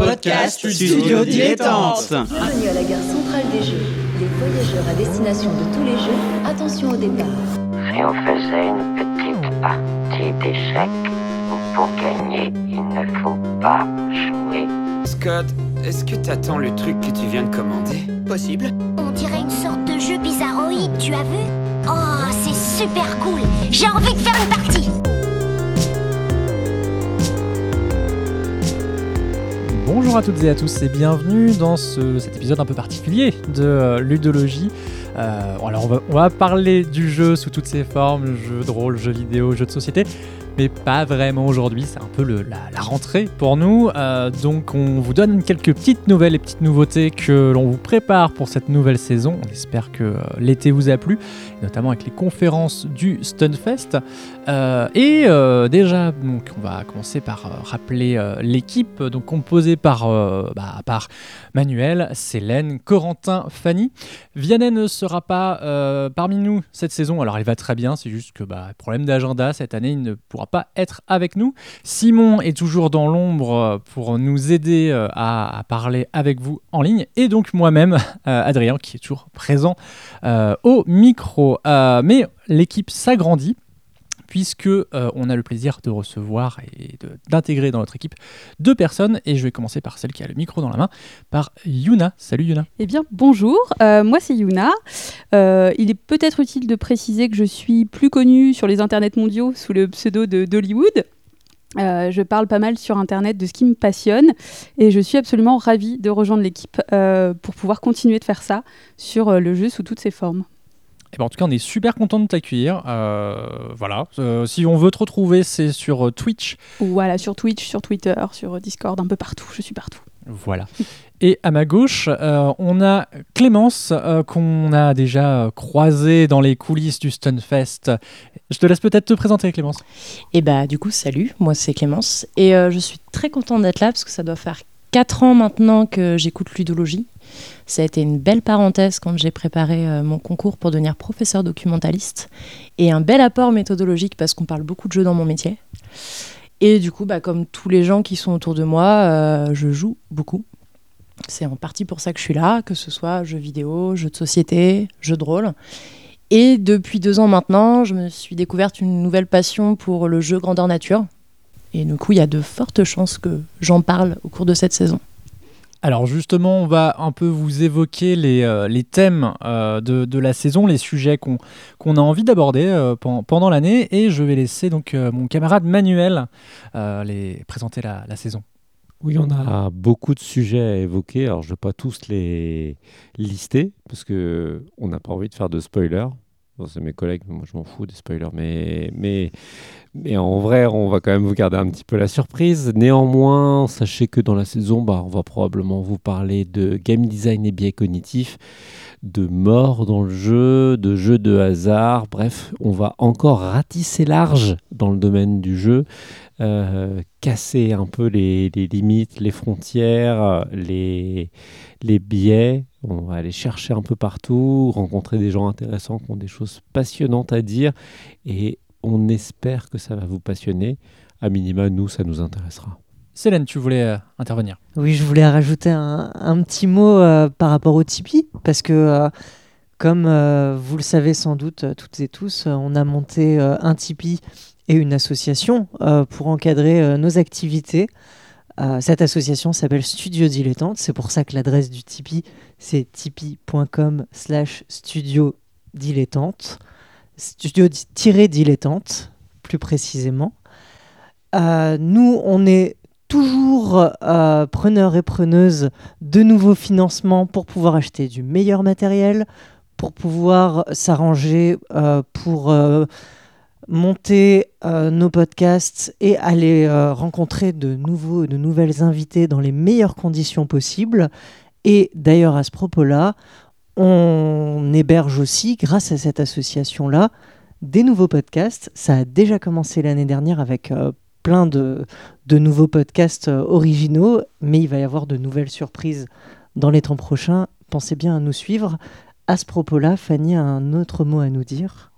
podcast Studio Dilettante. Bienvenue à la gare centrale des Jeux. Les voyageurs à destination de tous les Jeux, attention au départ. Si on faisait une petite partie d'échecs, pour gagner, il ne faut pas jouer. Scott, est-ce que t'attends le truc que tu viens de commander? Possible. On dirait une sorte de jeu bizarroïde, tu as vu? Oh, c'est super cool J'ai envie de faire une partie Bonjour à toutes et à tous et bienvenue dans ce- cet épisode un peu particulier de euh, Ludologie. Euh, alors on va, on va parler du jeu sous toutes ses formes, jeu de rôle, jeu vidéo, jeu de société, mais pas vraiment aujourd'hui, c'est un peu le- la, rentrée pour nous. Euh, donc on vous donne quelques petites nouvelles et petites nouveautés que l'on vous prépare pour cette nouvelle saison. On espère que euh, l'été vous a plu, notamment avec les conférences du Stunfest. Euh, et déjà, donc, on va commencer par rappeler l'équipe, donc composée par, bah, par Manuel, Célène, Corentin, Fanny. Vianney ne sera pas parmi nous cette saison, alors il va très bien, c'est juste que bah, problème d'agenda, cette année il ne pourra pas être avec nous. Simon est toujours dans l'ombre euh, pour nous aider euh, à, parler avec vous en ligne, et donc moi-même, euh, Adrien, qui est toujours présent au micro. Mais l'équipe s'agrandit puisque on a le plaisir de recevoir et d'intégrer dans notre équipe deux personnes et je vais commencer par celle qui a le micro dans la main, par Yuna. Salut Yuna. Eh bien, bonjour, moi c'est Yuna. Euh, il est peut-être utile de préciser que je suis plus connue sur les internets mondiaux sous le pseudo de d'Hollywood. Euh, je parle pas mal sur Internet de ce qui me passionne et je suis absolument ravie de rejoindre l'équipe euh, pour pouvoir continuer de faire ça sur le jeu sous toutes ses formes. Eh ben, en tout cas, on est super content de t'accueillir. Euh, voilà. Euh, si on veut te retrouver, c'est sur Twitch. Voilà, sur Twitch, sur Twitter, sur Discord, un peu partout, je suis partout. Voilà. Et à ma gauche, euh, on a Clémence, euh, qu'on a déjà euh, croisée dans les coulisses du Stunfest. Je te laisse peut-être te présenter, Clémence. Et bah du coup, salut, moi c'est Clémence et je suis très contente d'être là parce que ça doit faire 4 ans maintenant que j'écoute Ludologie. Ça a été une belle parenthèse quand j'ai préparé mon concours pour devenir professeur documentaliste et un bel apport méthodologique parce qu'on parle beaucoup de jeux dans mon métier. Et du coup, bah, comme tous les gens qui sont autour de moi, euh, je joue beaucoup. C'est en partie pour ça que je suis là, que ce soit jeux vidéo, jeux de société, jeux de rôle. Et depuis deux ans maintenant, je me suis découverte une nouvelle passion pour le jeu grandeur nature. Et du coup, il y a de fortes chances que j'en parle au cours de cette saison. Alors justement, on va un peu vous évoquer les, euh, les thèmes euh, de, de la saison, les sujets qu'on qu'on a envie d'aborder euh, pen- pendant l'année, et je vais laisser donc euh, mon camarade Manuel euh, les présenter la, la saison. Oui, on a beaucoup de sujets à évoquer. Alors, je ne vais pas tous les lister parce que on n'a pas envie de faire de spoilers. Bon, c'est mes collègues, moi je m'en fous des spoilers, mais, mais, mais en vrai, on va quand même vous garder un petit peu la surprise. Néanmoins, sachez que dans la saison, bah, on va probablement vous parler de game design et biais cognitifs, de mort dans le jeu, de jeux de hasard. Bref, on va encore ratisser large dans le domaine du jeu euh, casser un peu les, limites, les frontières, les, les biais. On va aller chercher un peu partout, rencontrer des gens intéressants qui ont des choses passionnantes à dire et on espère que ça va vous passionner. À minima, nous, ça nous intéressera. Célène, tu voulais euh, intervenir Oui, je voulais rajouter un, un petit mot euh, par rapport au Tipeee, parce que, euh, comme euh, vous le savez sans doute toutes et tous, on a monté euh, un Tipeee et une association euh, pour encadrer euh, nos activités. Euh, cette association s'appelle Studio Dilettante, c'est pour ça que l'adresse du Tipeee, c'est tipeee.com slash studio dilettante, studio-dilettante, plus précisément. Euh, nous, on est toujours euh, preneurs et preneuses de nouveaux financements pour pouvoir acheter du meilleur matériel, pour pouvoir s'arranger euh, pour monter nos podcasts et aller rencontrer de nouveaux, de nouvelles invités dans les meilleures conditions possibles. Et d'ailleurs, à ce propos-là, on héberge aussi, grâce à cette association-là, des nouveaux podcasts. Ça a déjà commencé l'année dernière avec euh, plein de, nouveaux podcasts euh, originaux, mais il va y avoir de nouvelles surprises dans les temps prochains. Pensez bien à nous suivre. À ce propos-là, Fanny a un autre mot à nous dire.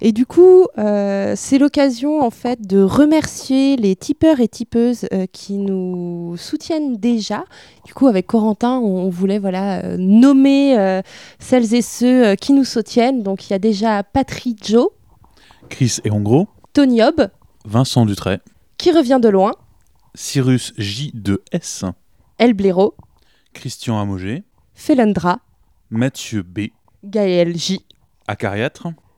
Et du coup, euh, c'est l'occasion en fait de remercier les tipeurs et tipeuses euh, qui nous soutiennent déjà. Du coup, avec Corentin, on, voulait voilà euh, nommer celles et ceux qui nous soutiennent. Donc, il y a déjà Patrick Joe, Chris et Hongro, Tony Hobb, Vincent Dutray, qui revient de loin, Cyrus J2S, El Blaireau, Christian Amogé, Felendra, Mathieu B, Gaël J,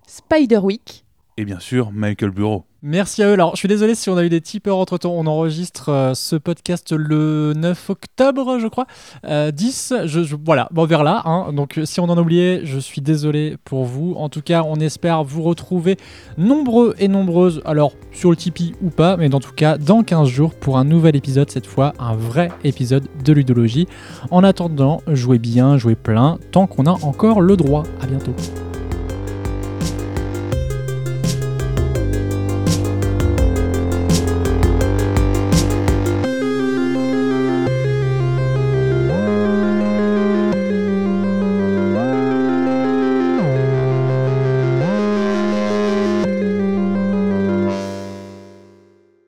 Acariâtre Spiderwick, et bien sûr Michael Bureau. Merci à eux. Alors, je suis désolé si on a eu des tipeurs entre temps. On enregistre euh, ce podcast le 9 octobre, je crois. Euh, 10, je, je- voilà, bon, vers là. hein. Donc, euh, si on en a oublié, je suis désolé pour vous. En tout cas, on espère vous retrouver nombreux et nombreuses, alors sur le Tipeee ou pas, mais dans tout cas, dans 15 jours pour un nouvel épisode, cette fois, un vrai épisode de ludologie. En attendant, jouez bien, jouez plein, tant qu'on a encore le droit. À bientôt.